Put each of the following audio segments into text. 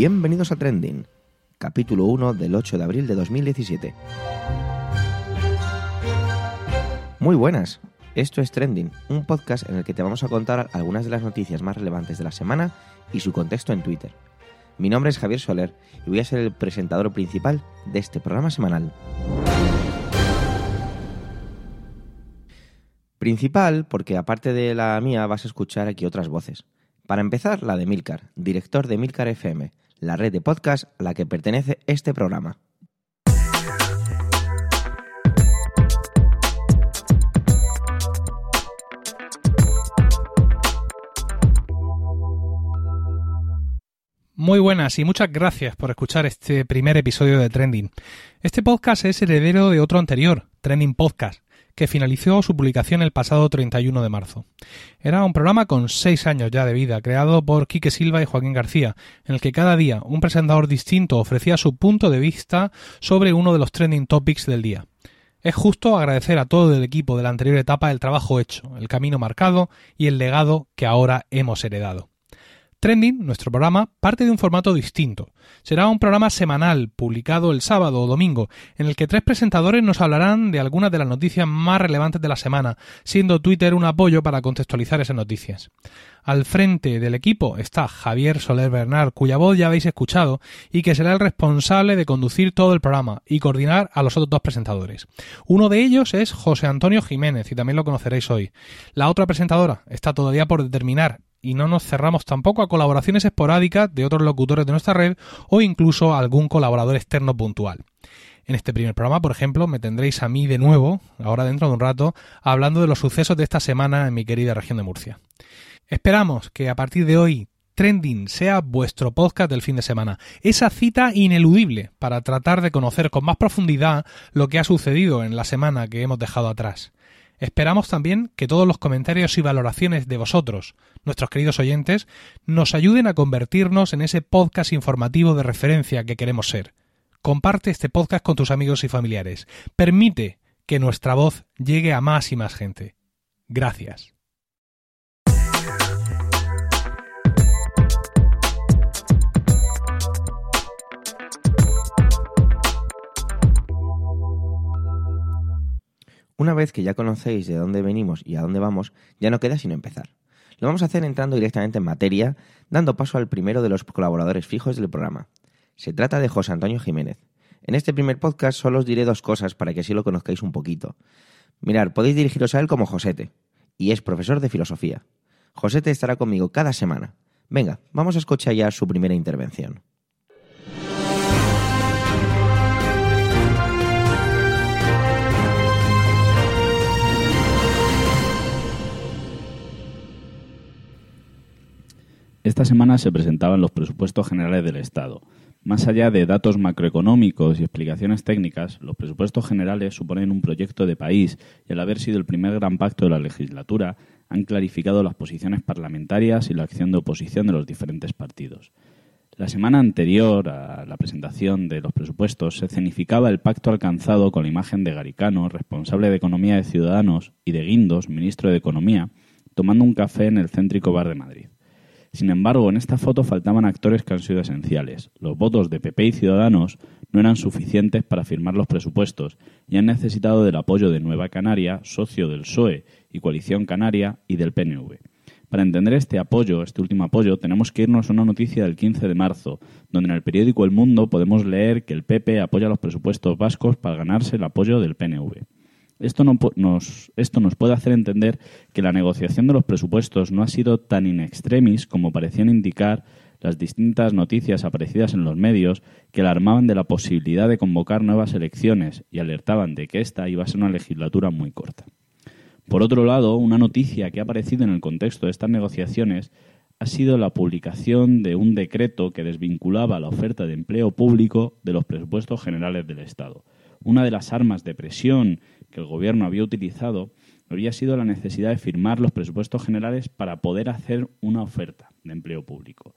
Bienvenidos a Trending, capítulo 1 del 8 de abril de 2017. Muy buenas, esto es Trending, un podcast en el que te vamos a contar algunas de las noticias más relevantes de la semana y su contexto en Twitter. Mi nombre es Javier Soler y voy a ser el presentador principal de este programa semanal. Principal porque aparte de la mía vas a escuchar aquí otras voces. Para empezar, la de Milcar, director de Milcar FM, la red de podcast a la que pertenece este programa. Muy buenas y muchas gracias por escuchar este primer episodio de Trending. Este podcast es heredero de otro anterior, Trending Podcast, que finalizó su publicación el pasado 31 de marzo. Era un programa con seis años ya de vida, creado por Quique Silva y Joaquín García, en el que cada día un presentador distinto ofrecía su punto de vista sobre uno de los trending topics del día. Es justo agradecer a todo el equipo de la anterior etapa el trabajo hecho, el camino marcado y el legado que ahora hemos heredado. Trending, nuestro programa, parte de un formato distinto. Será un programa semanal, publicado el sábado o domingo, en el que tres presentadores nos hablarán de algunas de las noticias más relevantes de la semana, siendo Twitter un apoyo para contextualizar esas noticias. Al frente del equipo está Javier Soler Bernard, cuya voz ya habéis escuchado, y que será el responsable de conducir todo el programa y coordinar a los otros dos presentadores. Uno de ellos es José Antonio Jiménez, y también lo conoceréis hoy. La otra presentadora está todavía por determinar y no nos cerramos tampoco a colaboraciones esporádicas de otros locutores de nuestra red o incluso a algún colaborador externo puntual. En este primer programa, por ejemplo, me tendréis a mí de nuevo, ahora dentro de un rato, hablando de los sucesos de esta semana en mi querida región de Murcia. Esperamos que a partir de hoy Trending sea vuestro podcast del fin de semana. Esa cita ineludible para tratar de conocer con más profundidad lo que ha sucedido en la semana que hemos dejado atrás. Esperamos también que todos los comentarios y valoraciones de vosotros, nuestros queridos oyentes, nos ayuden a convertirnos en ese podcast informativo de referencia que queremos ser. Comparte este podcast con tus amigos y familiares. Permite que nuestra voz llegue a más y más gente. Gracias. Una vez que ya conocéis de dónde venimos y a dónde vamos, ya no queda sino empezar. Lo vamos a hacer entrando directamente en materia, dando paso al primero de los colaboradores fijos del programa. Se trata de José Antonio Jiménez. En este primer podcast solo os diré dos cosas para que así lo conozcáis un poquito. Mirar, podéis dirigiros a él como Josete, y es profesor de filosofía. Josete estará conmigo cada semana. Venga, vamos a escuchar ya su primera intervención. Esta semana se presentaban los presupuestos generales del Estado. Más allá de datos macroeconómicos y explicaciones técnicas, los presupuestos generales suponen un proyecto de país y al haber sido el primer gran pacto de la legislatura, han clarificado las posiciones parlamentarias y la acción de oposición de los diferentes partidos. La semana anterior a la presentación de los presupuestos se cenificaba el pacto alcanzado con la imagen de Garicano, responsable de Economía de Ciudadanos, y de Guindos, ministro de Economía, tomando un café en el céntrico bar de Madrid. Sin embargo, en esta foto faltaban actores que han sido esenciales. Los votos de PP y Ciudadanos no eran suficientes para firmar los presupuestos y han necesitado del apoyo de Nueva Canaria, socio del PSOE y Coalición Canaria y del PNV. Para entender este apoyo, este último apoyo, tenemos que irnos a una noticia del 15 de marzo, donde en el periódico El Mundo podemos leer que el PP apoya los presupuestos vascos para ganarse el apoyo del PNV. Esto, nos, nos puede hacer entender que la negociación de los presupuestos no ha sido tan in extremis como parecían indicar las distintas noticias aparecidas en los medios que alarmaban de la posibilidad de convocar nuevas elecciones y alertaban de que esta iba a ser una legislatura muy corta. Por otro lado, una noticia que ha aparecido en el contexto de estas negociaciones ha sido la publicación de un decreto que desvinculaba la oferta de empleo público de los presupuestos generales del Estado. Una de las armas de presión que el Gobierno había utilizado había sido la necesidad de firmar los presupuestos generales para poder hacer una oferta de empleo público.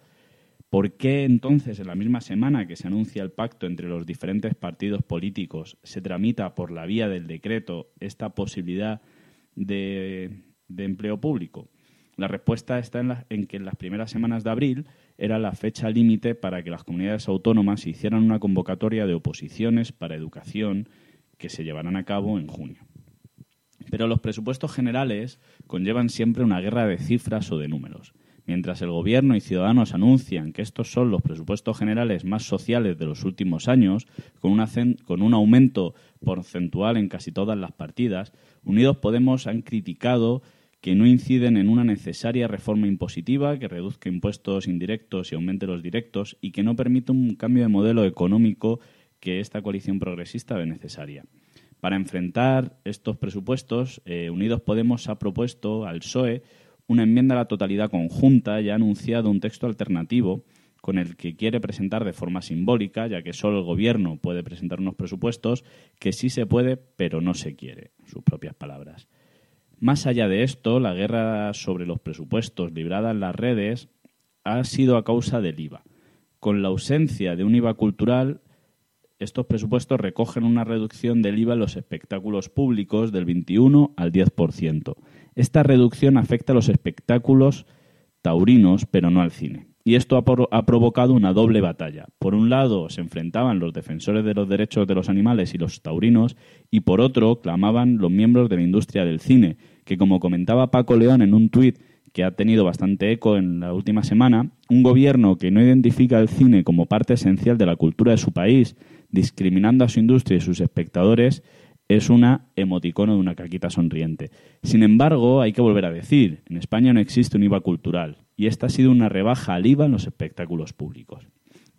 ¿Por qué entonces, en la misma semana que se anuncia el pacto entre los diferentes partidos políticos, se tramita por la vía del decreto esta posibilidad de, empleo público? La respuesta está en, en, que en las primeras semanas de abril era la fecha límite para que las comunidades autónomas hicieran una convocatoria de oposiciones para educación que se llevarán a cabo en junio. Pero los presupuestos generales conllevan siempre una guerra de cifras o de números. Mientras el Gobierno y Ciudadanos anuncian que estos son los presupuestos generales más sociales de los últimos años, con, un aumento porcentual en casi todas las partidas, Unidos Podemos han criticado que no inciden en una necesaria reforma impositiva que reduzca impuestos indirectos y aumente los directos y que no permite un cambio de modelo económico que esta coalición progresista ve necesaria. Para enfrentar estos presupuestos, eh, Unidos Podemos ha propuesto al PSOE una enmienda a la totalidad conjunta y ha anunciado un texto alternativo con el que quiere presentar de forma simbólica, ya que solo el Gobierno puede presentar unos presupuestos, que sí se puede, pero no se quiere, sus propias palabras. Más allá de esto, la guerra sobre los presupuestos librada en las redes ha sido a causa del IVA. Con la ausencia de un IVA cultural, estos presupuestos recogen una reducción del IVA en los espectáculos públicos del 21 al 10%. Esta reducción afecta a los espectáculos taurinos, pero no al cine. Y esto ha, provocado una doble batalla. Por un lado, se enfrentaban los defensores de los derechos de los animales y los taurinos, y por otro, clamaban los miembros de la industria del cine, que como comentaba Paco León en un tuit que ha tenido bastante eco en la última semana, un gobierno que no identifica el cine como parte esencial de la cultura de su país, discriminando a su industria y sus espectadores, es una emoticono de una caquita sonriente. Sin embargo, hay que volver a decir, en España no existe un IVA cultural y esta ha sido una rebaja al IVA en los espectáculos públicos.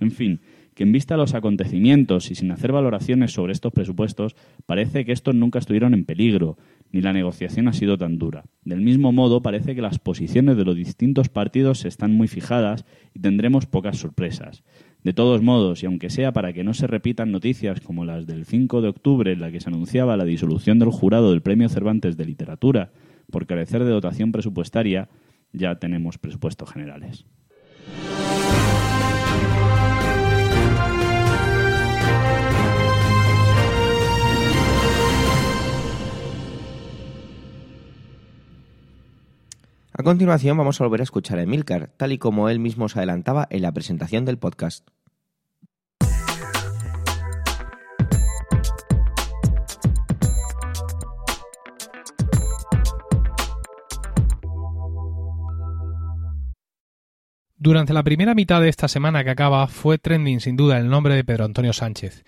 En fin, que en vista de los acontecimientos y sin hacer valoraciones sobre estos presupuestos, parece que estos nunca estuvieron en peligro, ni la negociación ha sido tan dura. Del mismo modo, parece que las posiciones de los distintos partidos están muy fijadas y tendremos pocas sorpresas. De todos modos, y aunque sea para que no se repitan noticias como las del 5 de octubre en la que se anunciaba la disolución del jurado del Premio Cervantes de Literatura por carecer de dotación presupuestaria, ya tenemos presupuestos generales. A continuación vamos a volver a escuchar a Emilcar, tal y como él mismo se adelantaba en la presentación del podcast. Durante la primera mitad de esta semana que acaba fue trending sin duda el nombre de Pedro Antonio Sánchez.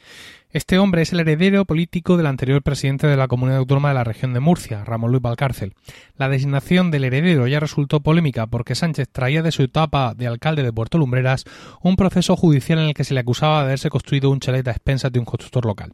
Este hombre es el heredero político del anterior presidente de la Comunidad Autónoma de la región de Murcia, Ramón Luis Valcárcel. La designación del heredero ya resultó polémica porque Sánchez traía de su etapa de alcalde de Puerto Lumbreras un proceso judicial en el que se le acusaba de haberse construido un chalet a expensas de un constructor local.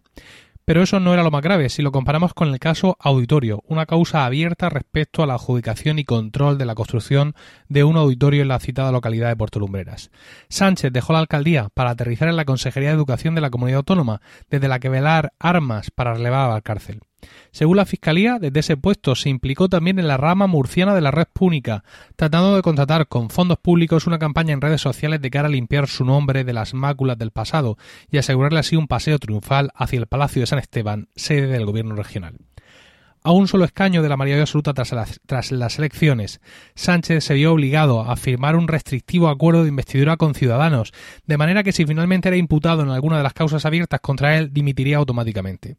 Pero eso no era lo más grave si lo comparamos con el caso Auditorio, una causa abierta respecto a la adjudicación y control de la construcción de un auditorio en la citada localidad de Puerto Lumbreras. Sánchez dejó la alcaldía para aterrizar en la Consejería de Educación de la Comunidad Autónoma, desde la que velar armas para relevar a la cárcel. Según la Fiscalía, desde ese puesto se implicó también en la rama murciana de la red púnica, tratando de contratar con fondos públicos una campaña en redes sociales de cara a limpiar su nombre de las máculas del pasado y asegurarle así un paseo triunfal hacia el Palacio de San Esteban, sede del gobierno regional. A un solo escaño de la mayoría absoluta tras las, tras las, elecciones, Sánchez se vio obligado a firmar un restrictivo acuerdo de investidura con Ciudadanos, de manera que si finalmente era imputado en alguna de las causas abiertas contra él, dimitiría automáticamente.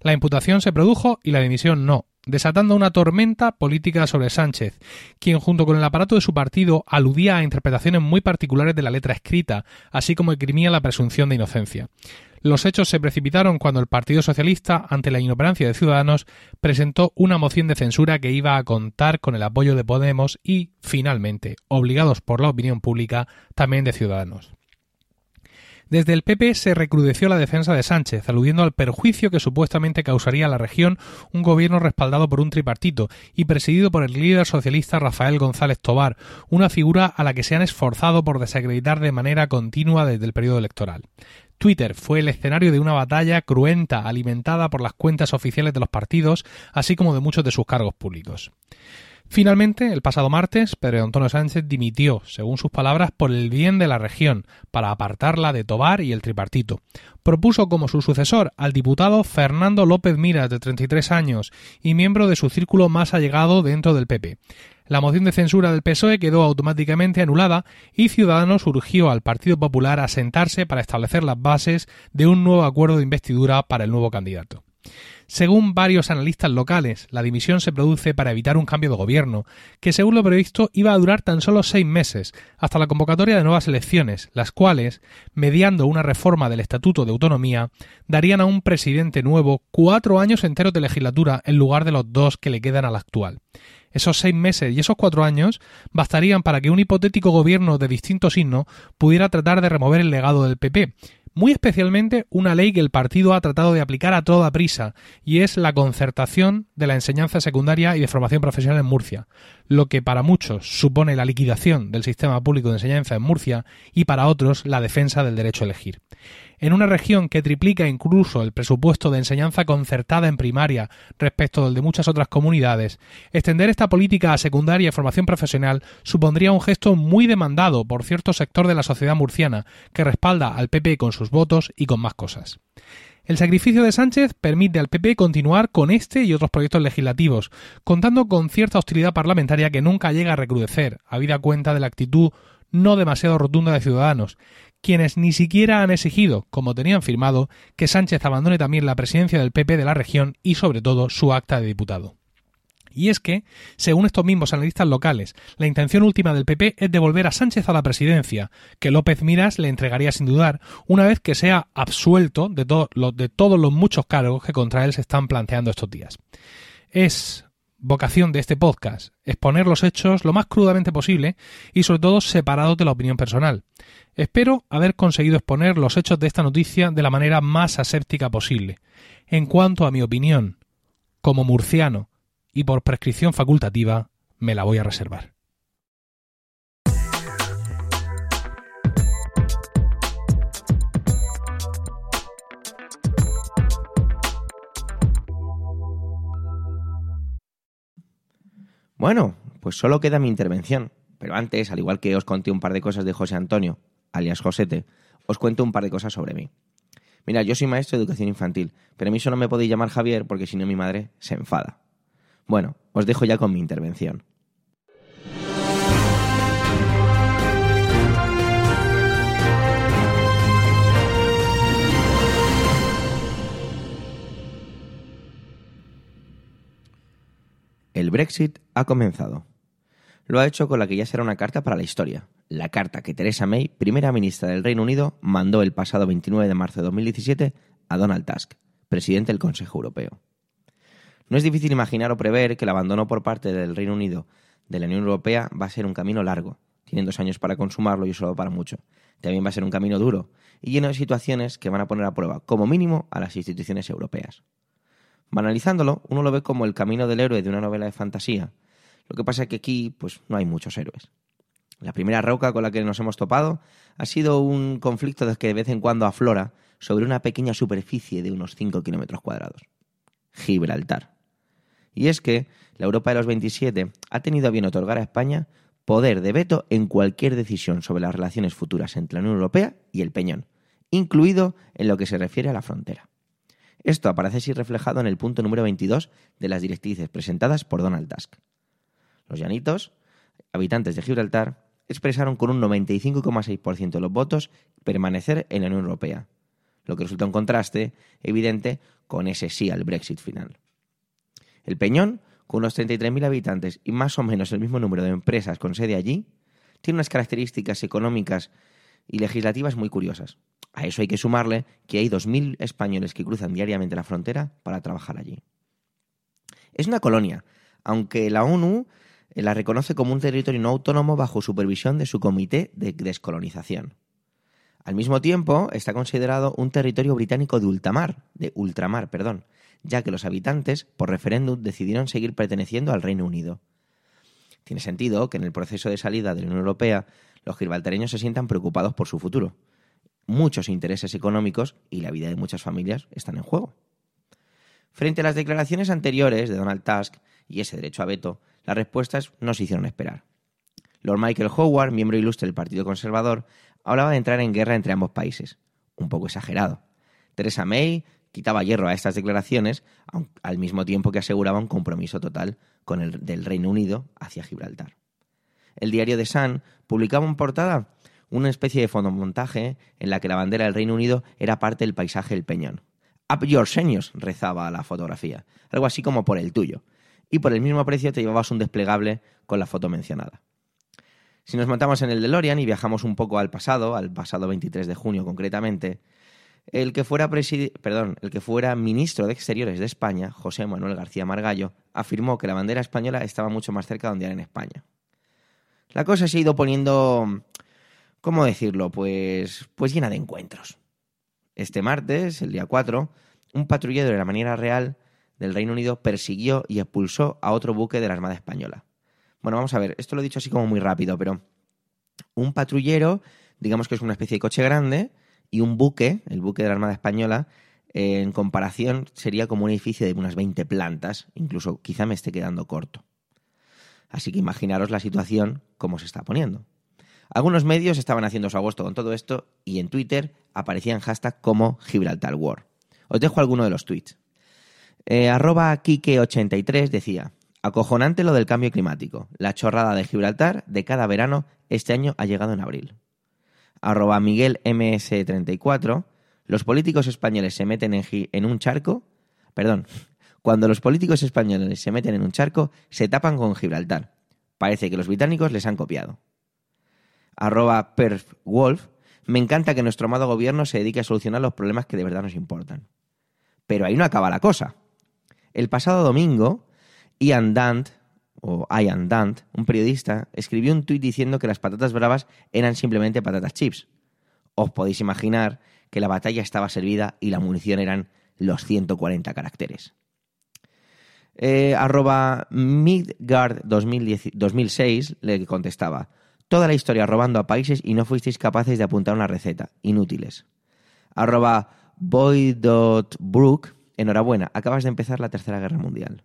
La imputación se produjo y la dimisión no, desatando una tormenta política sobre Sánchez, quien junto con el aparato de su partido aludía a interpretaciones muy particulares de la letra escrita, así como esgrimía la presunción de inocencia. Los hechos se precipitaron cuando el Partido Socialista, ante la inoperancia de Ciudadanos, presentó una moción de censura que iba a contar con el apoyo de Podemos y, finalmente, obligados por la opinión pública, también de Ciudadanos. Desde el PP se recrudeció la defensa de Sánchez, aludiendo al perjuicio que supuestamente causaría a la región un gobierno respaldado por un tripartito y presidido por el líder socialista Rafael González Tobar, una figura a la que se han esforzado por desacreditar de manera continua desde el periodo electoral. Twitter fue el escenario de una batalla cruenta alimentada por las cuentas oficiales de los partidos, así como de muchos de sus cargos públicos. Finalmente, el pasado martes, Pedro Antonio Sánchez dimitió, según sus palabras, por el bien de la región, para apartarla de Tobar y el tripartito. Propuso como su sucesor al diputado Fernando López Miras, de 33 años, y miembro de su círculo más allegado dentro del PP. La moción de censura del PSOE quedó automáticamente anulada y Ciudadanos urgió al Partido Popular a sentarse para establecer las bases de un nuevo acuerdo de investidura para el nuevo candidato. Según varios analistas locales, la dimisión se produce para evitar un cambio de gobierno, que según lo previsto iba a durar tan solo seis meses, hasta la convocatoria de nuevas elecciones, las cuales, mediando una reforma del Estatuto de Autonomía, darían a un presidente nuevo cuatro años enteros de legislatura en lugar de los dos que le quedan al actual. Esos seis meses y esos cuatro años bastarían para que un hipotético gobierno de distinto signo pudiera tratar de remover el legado del PP, muy especialmente una ley que el partido ha tratado de aplicar a toda prisa, y es la concertación de la enseñanza secundaria y de formación profesional en Murcia, lo que para muchos supone la liquidación del sistema público de enseñanza en Murcia y para otros la defensa del derecho a elegir en una región que triplica incluso el presupuesto de enseñanza concertada en primaria respecto del de muchas otras comunidades, extender esta política a secundaria y formación profesional supondría un gesto muy demandado por cierto sector de la sociedad murciana, que respalda al PP con sus votos y con más cosas. El sacrificio de Sánchez permite al PP continuar con este y otros proyectos legislativos, contando con cierta hostilidad parlamentaria que nunca llega a recrudecer, habida cuenta de la actitud no demasiado rotunda de Ciudadanos, quienes ni siquiera han exigido, como tenían firmado, que Sánchez abandone también la presidencia del PP de la región y sobre todo su acta de diputado. Y es que, según estos mismos analistas locales, la intención última del PP es devolver a Sánchez a la presidencia, que López Miras le entregaría sin dudar, una vez que sea absuelto de, de todos los muchos cargos que contra él se están planteando estos días. Es vocación de este podcast, exponer los hechos lo más crudamente posible y sobre todo separados de la opinión personal. Espero haber conseguido exponer los hechos de esta noticia de la manera más aséptica posible. En cuanto a mi opinión, como murciano y por prescripción facultativa, me la voy a reservar. Bueno, pues solo queda mi intervención. Pero antes, al igual que os conté un par de cosas de José Antonio, alias Josete, os cuento un par de cosas sobre mí. Mira, yo soy maestro de educación infantil, pero a mí solo me podéis llamar Javier porque si no mi madre se enfada. Bueno, os dejo ya con mi intervención. El Brexit ha comenzado. Lo ha hecho con la que ya será una carta para la historia, la carta que Theresa May, primera ministra del Reino Unido, mandó el pasado 29 de marzo de 2017 a Donald Tusk, presidente del Consejo Europeo. No es difícil imaginar o prever que el abandono por parte del Reino Unido de la Unión Europea va a ser un camino largo. Tienen dos años para consumarlo y solo para mucho. También va a ser un camino duro y lleno de situaciones que van a poner a prueba, como mínimo, a las instituciones europeas. Banalizándolo, uno lo ve como el camino del héroe de una novela de fantasía. Lo que pasa es que aquí, pues, no hay muchos héroes. La primera roca con la que nos hemos topado ha sido un conflicto que de vez en cuando aflora sobre una pequeña superficie de unos 5 kilómetros cuadrados. Gibraltar. Y es que la Europa de los 27 ha tenido a bien otorgar a España poder de veto en cualquier decisión sobre las relaciones futuras entre la Unión Europea y el Peñón, incluido en lo que se refiere a la frontera. Esto aparece así reflejado en el punto número 22 de las directrices presentadas por Donald Tusk. Los llanitos, habitantes de Gibraltar, expresaron con un 95,6% de los votos permanecer en la Unión Europea, lo que resulta un contraste evidente con ese sí al Brexit final. El Peñón, con unos 33.000 habitantes y más o menos el mismo número de empresas con sede allí, tiene unas características económicas y legislativas muy curiosas. A eso hay que sumarle que hay 2.000 españoles que cruzan diariamente la frontera para trabajar allí. Es una colonia, aunque la ONU la reconoce como un territorio no autónomo bajo supervisión de su comité de descolonización. Al mismo tiempo, está considerado un territorio británico de ultramar, de ultramar, perdón, ya que los habitantes, por referéndum, decidieron seguir perteneciendo al Reino Unido. Tiene sentido que en el proceso de salida de la Unión Europea los gibraltareños se sientan preocupados por su futuro. Muchos intereses económicos y la vida de muchas familias están en juego. Frente a las declaraciones anteriores de Donald Tusk y ese derecho a veto, Las respuestas no se hicieron esperar. Lord Michael Howard, miembro ilustre del Partido Conservador, hablaba de entrar en guerra entre ambos países. Un poco exagerado. Theresa May quitaba hierro a estas declaraciones, al mismo tiempo que aseguraba un compromiso total con el del Reino Unido hacia Gibraltar. El diario The Sun publicaba en portada una especie de fotomontaje en la que la bandera del Reino Unido era parte del paisaje del Peñón. Up your seños, rezaba la fotografía, algo así como por el tuyo, y por el mismo precio te llevabas un desplegable con la foto mencionada. Si nos montamos en el DeLorean y viajamos un poco al pasado, al pasado 23 de junio concretamente, el que fuera, ministro de Exteriores de España, José Manuel García Margallo, afirmó que la bandera española estaba mucho más cerca de donde era en España. La cosa se ha ido poniendo, ¿cómo decirlo? Pues, pues llena de encuentros. Este martes, el día 4, un patrullero de la manera real del Reino Unido persiguió y expulsó a otro buque de la Armada Española. Bueno, vamos a ver, esto lo he dicho así como muy rápido, pero un patrullero, digamos que es una especie de coche grande, y un buque, el buque de la Armada Española, en comparación sería como un edificio de unas 20 plantas, incluso quizá me esté quedando corto. Así que imaginaros la situación como se está poniendo. Algunos medios estaban haciendo su agosto con todo esto y en Twitter aparecían hashtags como Gibraltar War. Os dejo alguno de los tweets. Eh, arroba Kike83 decía, acojonante lo del cambio climático. La chorrada de Gibraltar de cada verano este año ha llegado en abril arroba Miguel MS34, los políticos españoles se meten en, un charco, perdón, cuando los políticos españoles se meten en un charco, se tapan con Gibraltar. Parece que los británicos les han copiado. Arroba Wolf, me encanta que nuestro amado gobierno se dedique a solucionar los problemas que de verdad nos importan. Pero ahí no acaba la cosa. El pasado domingo, Ian Dant, o Ian Dant, un periodista, escribió un tuit diciendo que las patatas bravas eran simplemente patatas chips. Os podéis imaginar que la batalla estaba servida y la munición eran los 140 caracteres. Eh, arroba Midgard 2006 le contestaba, toda la historia robando a países y no fuisteis capaces de apuntar una receta, inútiles. Arroba enhorabuena, acabas de empezar la Tercera Guerra Mundial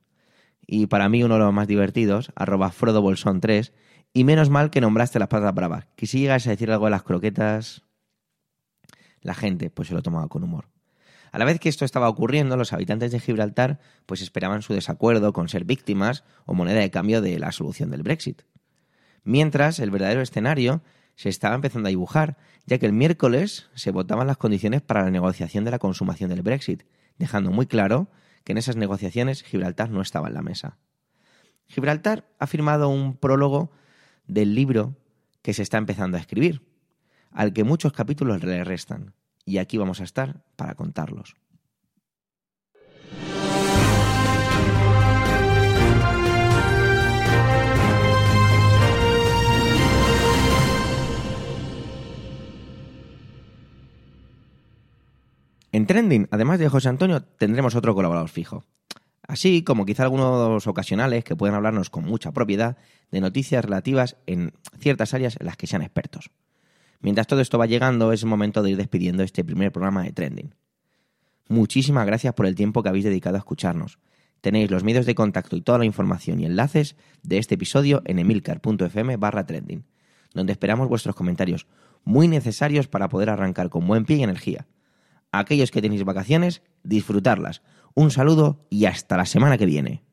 y para mí uno de los más divertidos, arroba FrodoBolsón3, y menos mal que nombraste las patatas bravas, que si llegas a decir algo de las croquetas, la gente pues se lo tomaba con humor. A la vez que esto estaba ocurriendo, los habitantes de Gibraltar pues esperaban su desacuerdo con ser víctimas o moneda de cambio de la solución del Brexit. Mientras, el verdadero escenario se estaba empezando a dibujar, ya que el miércoles se votaban las condiciones para la negociación de la consumación del Brexit, dejando muy claro que en esas negociaciones Gibraltar no estaba en la mesa. Gibraltar ha firmado un prólogo del libro que se está empezando a escribir, al que muchos capítulos le restan, y aquí vamos a estar para contarlos. En Trending, además de José Antonio, tendremos otro colaborador fijo. Así como quizá algunos ocasionales que puedan hablarnos con mucha propiedad de noticias relativas en ciertas áreas en las que sean expertos. Mientras todo esto va llegando, es el momento de ir despidiendo este primer programa de Trending. Muchísimas gracias por el tiempo que habéis dedicado a escucharnos. Tenéis los medios de contacto y toda la información y enlaces de este episodio en emilcar.fm barra trending, donde esperamos vuestros comentarios, muy necesarios para poder arrancar con buen pie y energía aquellos que tenéis vacaciones, disfrutarlas. Un saludo y hasta la semana que viene.